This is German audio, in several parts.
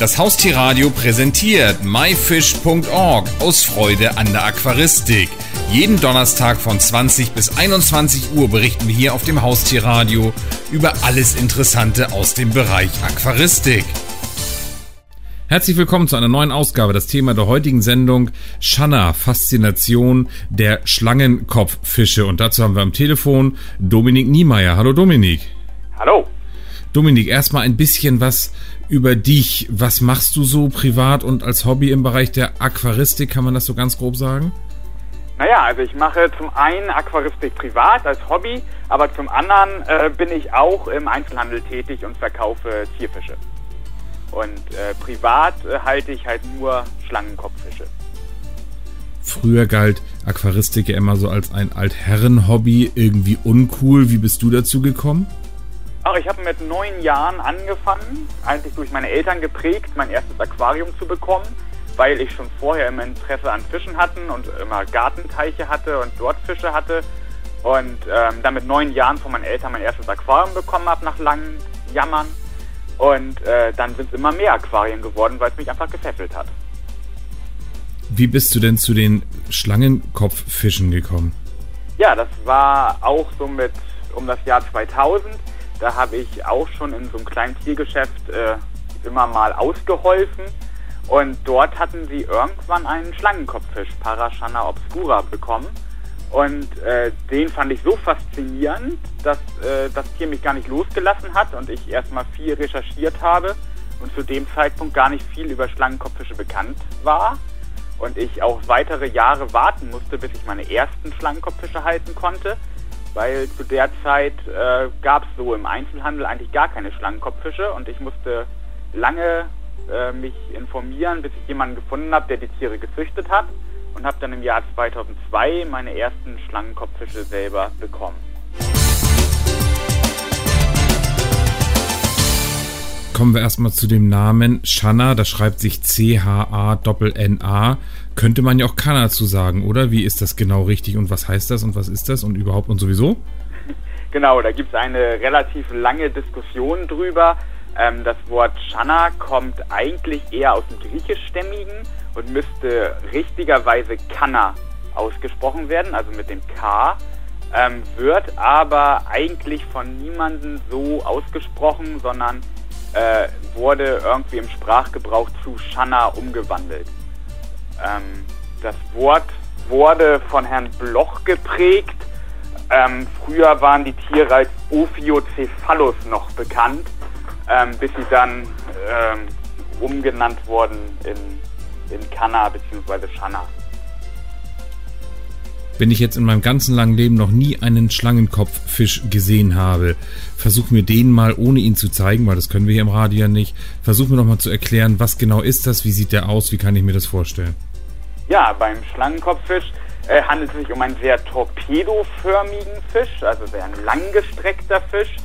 Das Haustierradio präsentiert myfish.org aus Freude an der Aquaristik. Jeden Donnerstag von 20 bis 21 Uhr berichten wir hier auf dem Haustierradio über alles Interessante aus dem Bereich Aquaristik. Herzlich willkommen zu einer neuen Ausgabe. Das Thema der heutigen Sendung Shanna, Faszination der Schlangenkopffische. Und dazu haben wir am Telefon Dominik Niemeyer. Hallo Dominik. Hallo. Dominik, erstmal ein bisschen was über dich. Was machst du so privat und als Hobby im Bereich der Aquaristik? Kann man das so ganz grob sagen? Naja, also ich mache zum einen Aquaristik privat als Hobby, aber zum anderen äh, bin ich auch im Einzelhandel tätig und verkaufe Tierfische. Und äh, privat äh, halte ich halt nur Schlangenkopffische. Früher galt Aquaristik ja immer so als ein Altherren-Hobby, irgendwie uncool. Wie bist du dazu gekommen? Ach, ich habe mit neun Jahren angefangen, eigentlich durch meine Eltern geprägt, mein erstes Aquarium zu bekommen, weil ich schon vorher immer Interesse an Fischen hatten und immer Gartenteiche hatte und dort Fische hatte. Und ähm, dann mit neun Jahren von meinen Eltern mein erstes Aquarium bekommen habe nach langem Jammern. Und äh, dann sind es immer mehr Aquarien geworden, weil es mich einfach gefesselt hat. Wie bist du denn zu den Schlangenkopffischen gekommen? Ja, das war auch so mit um das Jahr 2000. Da habe ich auch schon in so einem kleinen Tiergeschäft äh, immer mal ausgeholfen. Und dort hatten sie irgendwann einen Schlangenkopffisch, Parashana obscura, bekommen. Und äh, den fand ich so faszinierend, dass äh, das Tier mich gar nicht losgelassen hat und ich erstmal viel recherchiert habe und zu dem Zeitpunkt gar nicht viel über Schlangenkopffische bekannt war. Und ich auch weitere Jahre warten musste, bis ich meine ersten Schlangenkopffische halten konnte weil zu der Zeit äh, gab es so im Einzelhandel eigentlich gar keine Schlangenkopffische und ich musste lange äh, mich informieren, bis ich jemanden gefunden habe, der die Tiere gezüchtet hat und habe dann im Jahr 2002 meine ersten Schlangenkopffische selber bekommen. Kommen wir erstmal zu dem Namen Shanna, das schreibt sich C-H-A-N-A. Könnte man ja auch Kanna zu sagen, oder? Wie ist das genau richtig und was heißt das und was ist das und überhaupt und sowieso? Genau, da gibt es eine relativ lange Diskussion drüber. Ähm, das Wort Shanna kommt eigentlich eher aus dem Griechischstämmigen und müsste richtigerweise Kanna ausgesprochen werden, also mit dem K. Ähm, wird aber eigentlich von niemandem so ausgesprochen, sondern äh, wurde irgendwie im Sprachgebrauch zu Shanna umgewandelt. Ähm, das Wort wurde von Herrn Bloch geprägt. Ähm, früher waren die Tiere als Ophiocephalus noch bekannt, ähm, bis sie dann ähm, umgenannt wurden in, in Kanna bzw. Shanna. Wenn ich jetzt in meinem ganzen langen Leben noch nie einen Schlangenkopffisch gesehen habe, versuch mir den mal, ohne ihn zu zeigen, weil das können wir hier im Radio ja nicht, versuch mir noch mal zu erklären, was genau ist das, wie sieht der aus, wie kann ich mir das vorstellen? Ja, beim Schlangenkopffisch äh, handelt es sich um einen sehr torpedoförmigen Fisch, also sehr langgestreckter Fisch.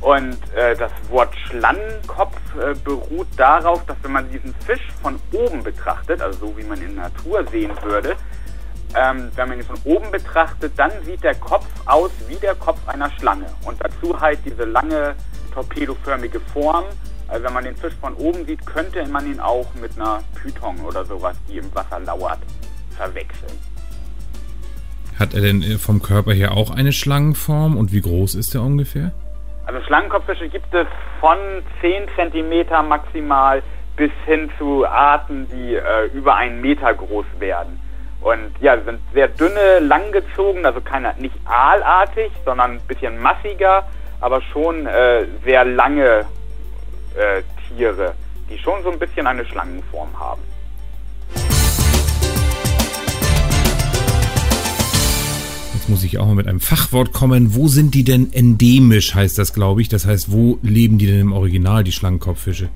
Und äh, das Wort Schlangenkopf äh, beruht darauf, dass wenn man diesen Fisch von oben betrachtet, also so wie man in Natur sehen würde, ähm, wenn man ihn von oben betrachtet, dann sieht der Kopf aus wie der Kopf einer Schlange. Und dazu halt diese lange torpedoförmige Form. Also wenn man den Fisch von oben sieht, könnte man ihn auch mit einer Python oder sowas, die im Wasser lauert, verwechseln. Hat er denn äh, vom Körper her auch eine Schlangenform und wie groß ist er ungefähr? Also Schlangenkopffische gibt es von 10 cm maximal bis hin zu Arten, die äh, über einen Meter groß werden. Und ja, sie sind sehr dünne, langgezogen, also keine, nicht aalartig, sondern ein bisschen massiger, aber schon äh, sehr lange äh, Tiere, die schon so ein bisschen eine Schlangenform haben. Jetzt muss ich auch mal mit einem Fachwort kommen. Wo sind die denn endemisch, heißt das, glaube ich. Das heißt, wo leben die denn im Original, die Schlangenkopffische?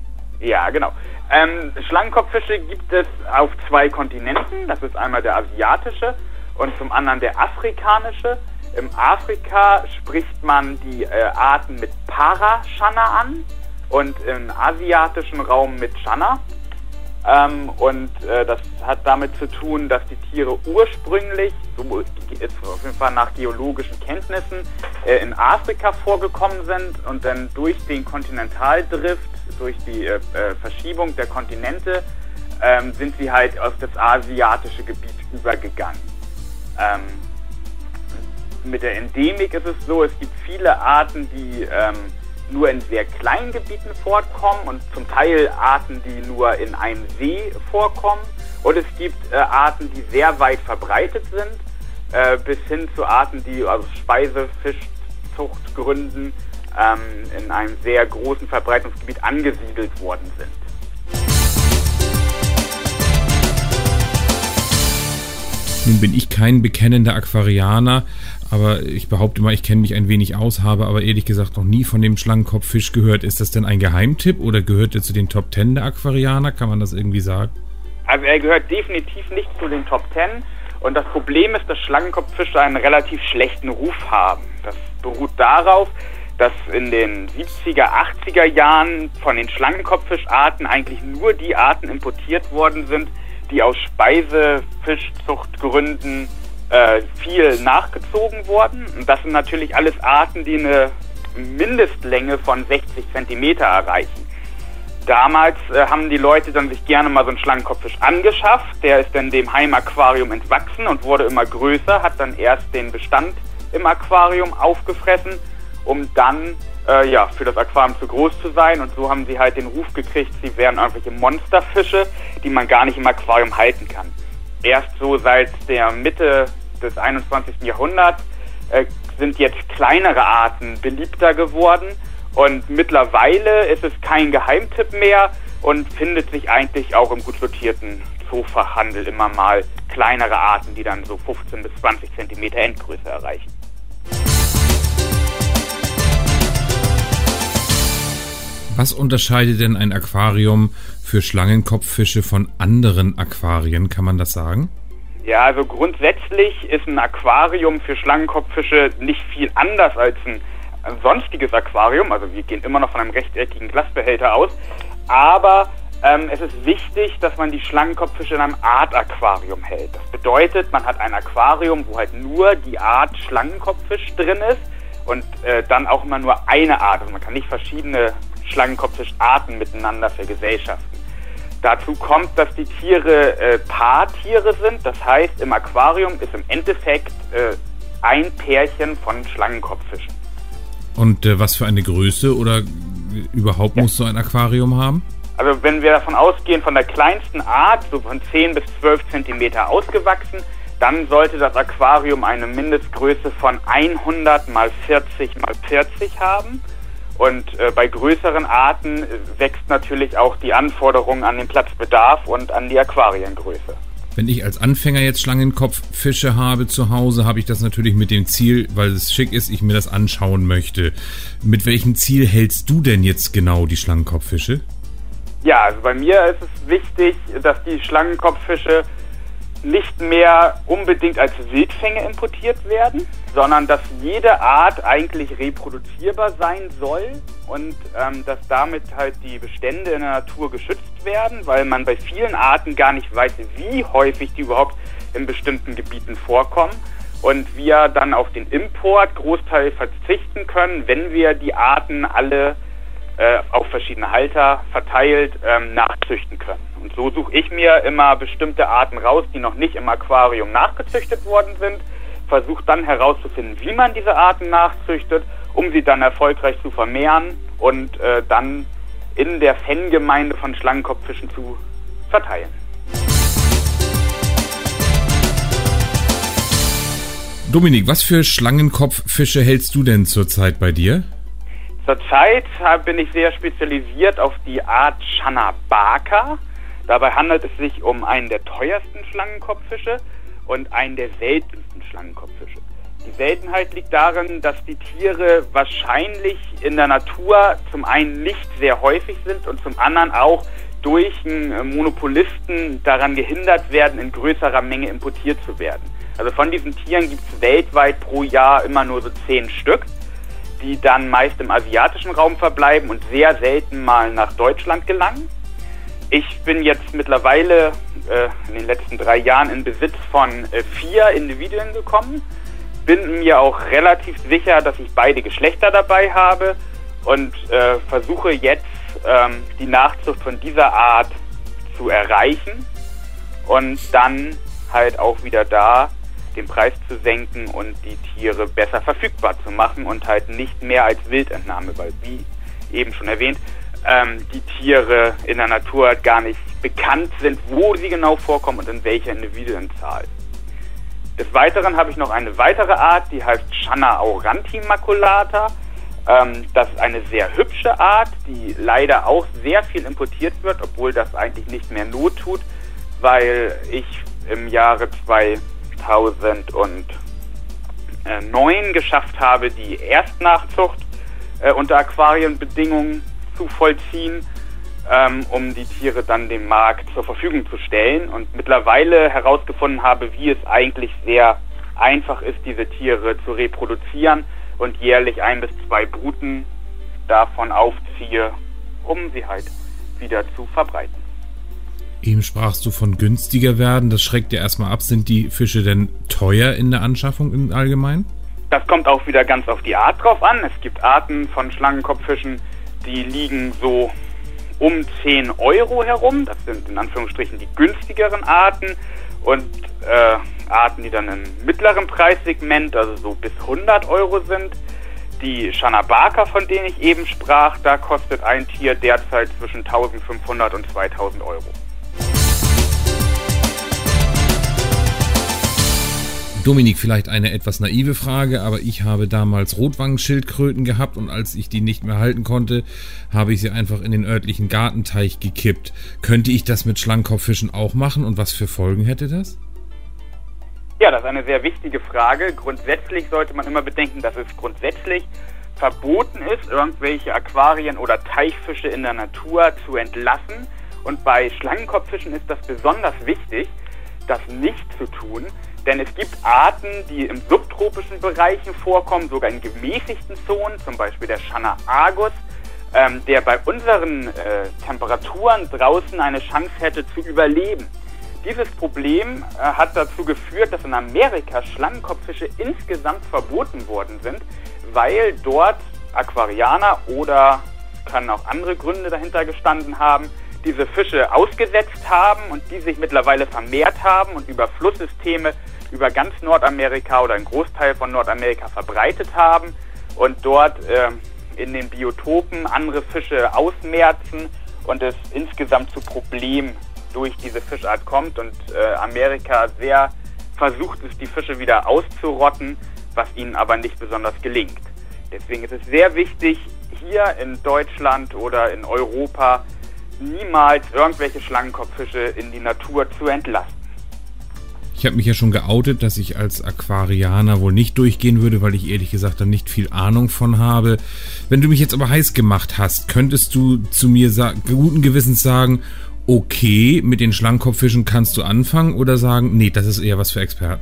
Ja, genau. Ähm, Schlangenkopffische gibt es auf zwei Kontinenten. Das ist einmal der asiatische und zum anderen der afrikanische. Im Afrika spricht man die äh, Arten mit Parashana an und im asiatischen Raum mit Shana. Ähm, und äh, das hat damit zu tun, dass die Tiere ursprünglich, so ist auf jeden Fall nach geologischen Kenntnissen, äh, in Afrika vorgekommen sind und dann durch den Kontinentaldrift, durch die äh, äh Verschiebung der Kontinente, ähm, sind sie halt auf das asiatische Gebiet übergegangen. Ähm, mit der Endemik ist es so, es gibt viele Arten, die ähm, nur in sehr kleinen Gebieten vorkommen und zum Teil Arten, die nur in einem See vorkommen. Und es gibt äh, Arten, die sehr weit verbreitet sind, äh, bis hin zu Arten, die aus Speisefischzuchtgründen ähm, in einem sehr großen Verbreitungsgebiet angesiedelt worden sind. Nun bin ich kein bekennender Aquarianer, aber ich behaupte mal, ich kenne mich ein wenig aus, habe aber ehrlich gesagt noch nie von dem Schlangenkopffisch gehört. Ist das denn ein Geheimtipp oder gehört er zu den Top Ten der Aquarianer? Kann man das irgendwie sagen? Also er gehört definitiv nicht zu den Top Ten. Und das Problem ist, dass Schlangenkopffische einen relativ schlechten Ruf haben. Das beruht darauf, dass in den 70er, 80er Jahren von den Schlangenkopffischarten eigentlich nur die Arten importiert worden sind, die aus Speisefischzuchtgründen äh, viel nachgezogen worden. Das sind natürlich alles Arten, die eine Mindestlänge von 60 Zentimeter erreichen. Damals äh, haben die Leute dann sich gerne mal so einen Schlangenkopffisch angeschafft. Der ist dann dem Heimaquarium entwachsen und wurde immer größer, hat dann erst den Bestand im Aquarium aufgefressen, um dann äh, ja, für das Aquarium zu groß zu sein. Und so haben sie halt den Ruf gekriegt, sie wären irgendwelche Monsterfische, die man gar nicht im Aquarium halten kann. Erst so seit der Mitte des 21. Jahrhunderts äh, sind jetzt kleinere Arten beliebter geworden und mittlerweile ist es kein Geheimtipp mehr und findet sich eigentlich auch im gut sortierten Zoofachhandel immer mal kleinere Arten, die dann so 15 bis 20 Zentimeter Endgröße erreichen. Was unterscheidet denn ein Aquarium für Schlangenkopffische von anderen Aquarien? Kann man das sagen? Ja, also grundsätzlich ist ein Aquarium für Schlangenkopffische nicht viel anders als ein sonstiges Aquarium. Also wir gehen immer noch von einem rechteckigen Glasbehälter aus. Aber ähm, es ist wichtig, dass man die Schlangenkopffische in einem Art-Aquarium hält. Das bedeutet, man hat ein Aquarium, wo halt nur die Art Schlangenkopffisch drin ist und äh, dann auch immer nur eine Art. Also man kann nicht verschiedene Schlangenkopffischarten miteinander vergesellschaften. Dazu kommt, dass die Tiere äh, Paartiere sind. Das heißt, im Aquarium ist im Endeffekt äh, ein Pärchen von Schlangenkopffischen. Und äh, was für eine Größe oder überhaupt ja. muss so ein Aquarium haben? Also wenn wir davon ausgehen, von der kleinsten Art, so von 10 bis 12 Zentimeter ausgewachsen, dann sollte das Aquarium eine Mindestgröße von 100 mal 40 mal 40 haben. Und äh, bei größeren Arten wächst natürlich auch die Anforderung an den Platzbedarf und an die Aquariengröße. Wenn ich als Anfänger jetzt Schlangenkopffische habe zu Hause, habe ich das natürlich mit dem Ziel, weil es schick ist, ich mir das anschauen möchte. Mit welchem Ziel hältst du denn jetzt genau die Schlangenkopffische? Ja, also bei mir ist es wichtig, dass die Schlangenkopffische nicht mehr unbedingt als Wildfänge importiert werden, sondern dass jede Art eigentlich reproduzierbar sein soll und ähm, dass damit halt die Bestände in der Natur geschützt werden, weil man bei vielen Arten gar nicht weiß, wie häufig die überhaupt in bestimmten Gebieten vorkommen und wir dann auf den Import Großteil verzichten können, wenn wir die Arten alle äh, auf verschiedene Halter verteilt ähm, nachzüchten können. Und so suche ich mir immer bestimmte Arten raus, die noch nicht im Aquarium nachgezüchtet worden sind, versuche dann herauszufinden, wie man diese Arten nachzüchtet, um sie dann erfolgreich zu vermehren und äh, dann in der Fangemeinde von Schlangenkopffischen zu verteilen. Dominik, was für Schlangenkopffische hältst du denn zurzeit bei dir? Zurzeit bin ich sehr spezialisiert auf die Art Chanabaka. Dabei handelt es sich um einen der teuersten Schlangenkopffische und einen der seltensten Schlangenkopffische. Die Seltenheit liegt darin, dass die Tiere wahrscheinlich in der Natur zum einen nicht sehr häufig sind und zum anderen auch durch einen Monopolisten daran gehindert werden, in größerer Menge importiert zu werden. Also von diesen Tieren gibt es weltweit pro Jahr immer nur so zehn Stück, die dann meist im asiatischen Raum verbleiben und sehr selten mal nach Deutschland gelangen. Ich bin jetzt mittlerweile äh, in den letzten drei Jahren in Besitz von äh, vier Individuen gekommen. Bin mir auch relativ sicher, dass ich beide Geschlechter dabei habe und äh, versuche jetzt ähm, die Nachzucht von dieser Art zu erreichen und dann halt auch wieder da den Preis zu senken und die Tiere besser verfügbar zu machen und halt nicht mehr als Wildentnahme, weil wie eben schon erwähnt, ähm, die Tiere in der Natur gar nicht bekannt sind, wo sie genau vorkommen und in welcher Individuenzahl. Des Weiteren habe ich noch eine weitere Art, die heißt Channa aurantimaculata. Ähm, das ist eine sehr hübsche Art, die leider auch sehr viel importiert wird, obwohl das eigentlich nicht mehr Not tut, weil ich im Jahre 2009 geschafft habe, die Erstnachzucht äh, unter Aquarienbedingungen zu vollziehen, ähm, um die Tiere dann dem Markt zur Verfügung zu stellen und mittlerweile herausgefunden habe, wie es eigentlich sehr einfach ist, diese Tiere zu reproduzieren und jährlich ein bis zwei Bruten davon aufziehe, um sie halt wieder zu verbreiten. Eben sprachst du von günstiger werden, das schreckt ja erstmal ab. Sind die Fische denn teuer in der Anschaffung im Allgemeinen? Das kommt auch wieder ganz auf die Art drauf an. Es gibt Arten von Schlangenkopffischen, die liegen so um 10 Euro herum. Das sind in Anführungsstrichen die günstigeren Arten. Und äh, Arten, die dann im mittleren Preissegment, also so bis 100 Euro sind. Die Shanabaka, von denen ich eben sprach, da kostet ein Tier derzeit zwischen 1500 und 2000 Euro. Dominik, vielleicht eine etwas naive Frage, aber ich habe damals Rotwangenschildkröten gehabt und als ich die nicht mehr halten konnte, habe ich sie einfach in den örtlichen Gartenteich gekippt. Könnte ich das mit Schlangenkopffischen auch machen und was für Folgen hätte das? Ja, das ist eine sehr wichtige Frage. Grundsätzlich sollte man immer bedenken, dass es grundsätzlich verboten ist, irgendwelche Aquarien oder Teichfische in der Natur zu entlassen. Und bei Schlangenkopffischen ist das besonders wichtig, das nicht zu tun, denn es gibt Arten, die im subtropischen Bereichen vorkommen, sogar in gemäßigten Zonen, zum Beispiel der Channa argus, ähm, der bei unseren äh, Temperaturen draußen eine Chance hätte zu überleben. Dieses Problem äh, hat dazu geführt, dass in Amerika Schlangenkopffische insgesamt verboten worden sind, weil dort Aquarianer oder können auch andere Gründe dahinter gestanden haben, diese Fische ausgesetzt haben und die sich mittlerweile vermehrt haben und über Flusssysteme über ganz Nordamerika oder einen Großteil von Nordamerika verbreitet haben und dort äh, in den Biotopen andere Fische ausmerzen und es insgesamt zu Problemen durch diese Fischart kommt und äh, Amerika sehr versucht ist, die Fische wieder auszurotten, was ihnen aber nicht besonders gelingt. Deswegen ist es sehr wichtig, hier in Deutschland oder in Europa niemals irgendwelche Schlangenkopffische in die Natur zu entlassen. Ich habe mich ja schon geoutet, dass ich als Aquarianer wohl nicht durchgehen würde, weil ich ehrlich gesagt da nicht viel Ahnung von habe. Wenn du mich jetzt aber heiß gemacht hast, könntest du zu mir guten Gewissens sagen, okay, mit den Schlangenkopffischen kannst du anfangen oder sagen, nee, das ist eher was für Experten?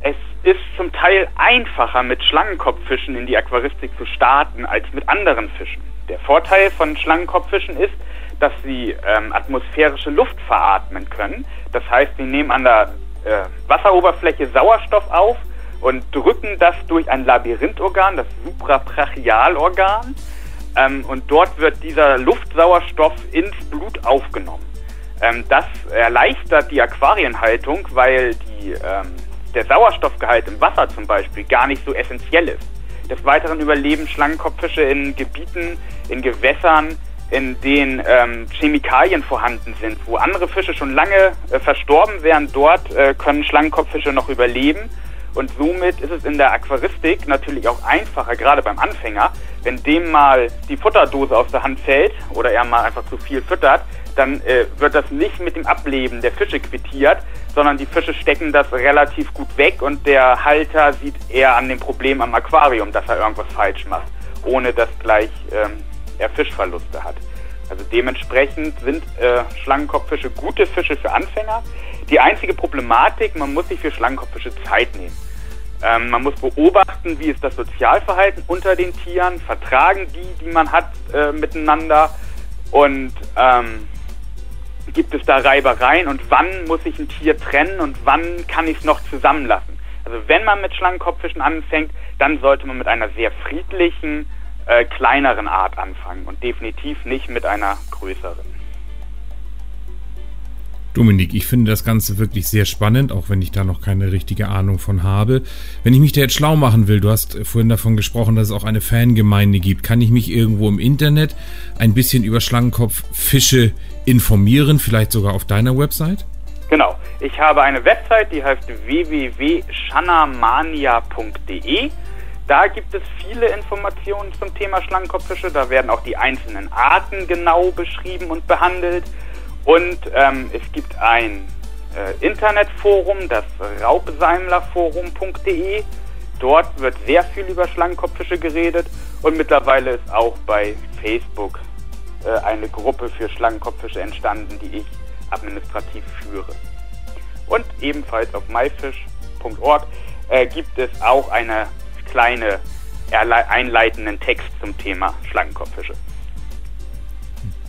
Es ist zum Teil einfacher, mit Schlangenkopffischen in die Aquaristik zu starten, als mit anderen Fischen. Der Vorteil von Schlangenkopffischen ist, dass sie ähm, atmosphärische Luft veratmen können. Das heißt, sie nehmen an der äh, Wasseroberfläche Sauerstoff auf und drücken das durch ein Labyrinthorgan, das Suprabrachialorgan. Ähm, und dort wird dieser Luftsauerstoff ins Blut aufgenommen. Ähm, das erleichtert die Aquarienhaltung, weil die, ähm, der Sauerstoffgehalt im Wasser zum Beispiel gar nicht so essentiell ist. Des Weiteren überleben Schlangenkopffische in Gebieten, in Gewässern, in denen ähm, Chemikalien vorhanden sind, wo andere Fische schon lange äh, verstorben wären. Dort äh, können Schlangenkopffische noch überleben. Und somit ist es in der Aquaristik natürlich auch einfacher, gerade beim Anfänger, wenn dem mal die Futterdose aus der Hand fällt oder er mal einfach zu viel füttert, dann äh, wird das nicht mit dem Ableben der Fische quittiert, sondern die Fische stecken das relativ gut weg und der Halter sieht eher an dem Problem am Aquarium, dass er irgendwas falsch macht, ohne dass gleich ähm, er Fischverluste hat. Also dementsprechend sind äh, Schlangenkopffische gute Fische für Anfänger. Die einzige Problematik, man muss sich für Schlangenkopffische Zeit nehmen. Ähm, man muss beobachten, wie ist das Sozialverhalten unter den Tieren, vertragen die, die man hat, äh, miteinander. Und ähm, gibt es da Reibereien und wann muss ich ein Tier trennen und wann kann ich es noch zusammenlassen. Also wenn man mit Schlangenkopffischen anfängt, dann sollte man mit einer sehr friedlichen, äh, kleineren Art anfangen und definitiv nicht mit einer größeren. Dominik, ich finde das Ganze wirklich sehr spannend, auch wenn ich da noch keine richtige Ahnung von habe. Wenn ich mich da jetzt schlau machen will, du hast vorhin davon gesprochen, dass es auch eine Fangemeinde gibt, kann ich mich irgendwo im Internet ein bisschen über Schlangenkopffische informieren, vielleicht sogar auf deiner Website? Genau. Ich habe eine Website, die heißt www.shanamania.de. Da gibt es viele Informationen zum Thema Schlangenkopffische. Da werden auch die einzelnen Arten genau beschrieben und behandelt. Und ähm, es gibt ein äh, Internetforum, das raubseimlerforum.de. Dort wird sehr viel über Schlangenkopffische geredet und mittlerweile ist auch bei Facebook äh, eine Gruppe für Schlangenkopffische entstanden, die ich administrativ führe. Und ebenfalls auf myfish.org äh, gibt es auch eine kleine einleitenden Text zum Thema Schlangenkopffische.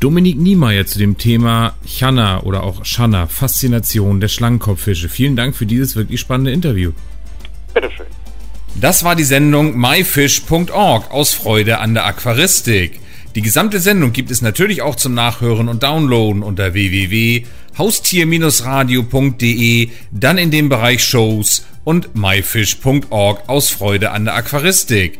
Dominik Niemeyer zu dem Thema Channa oder auch Shanna, Faszination der Schlangenkopffische. Vielen Dank für dieses wirklich spannende Interview. Bitteschön. Das war die Sendung myfish.org aus Freude an der Aquaristik. Die gesamte Sendung gibt es natürlich auch zum Nachhören und Downloaden unter www.haustier-radio.de, dann in dem Bereich Shows und myfish.org aus Freude an der Aquaristik.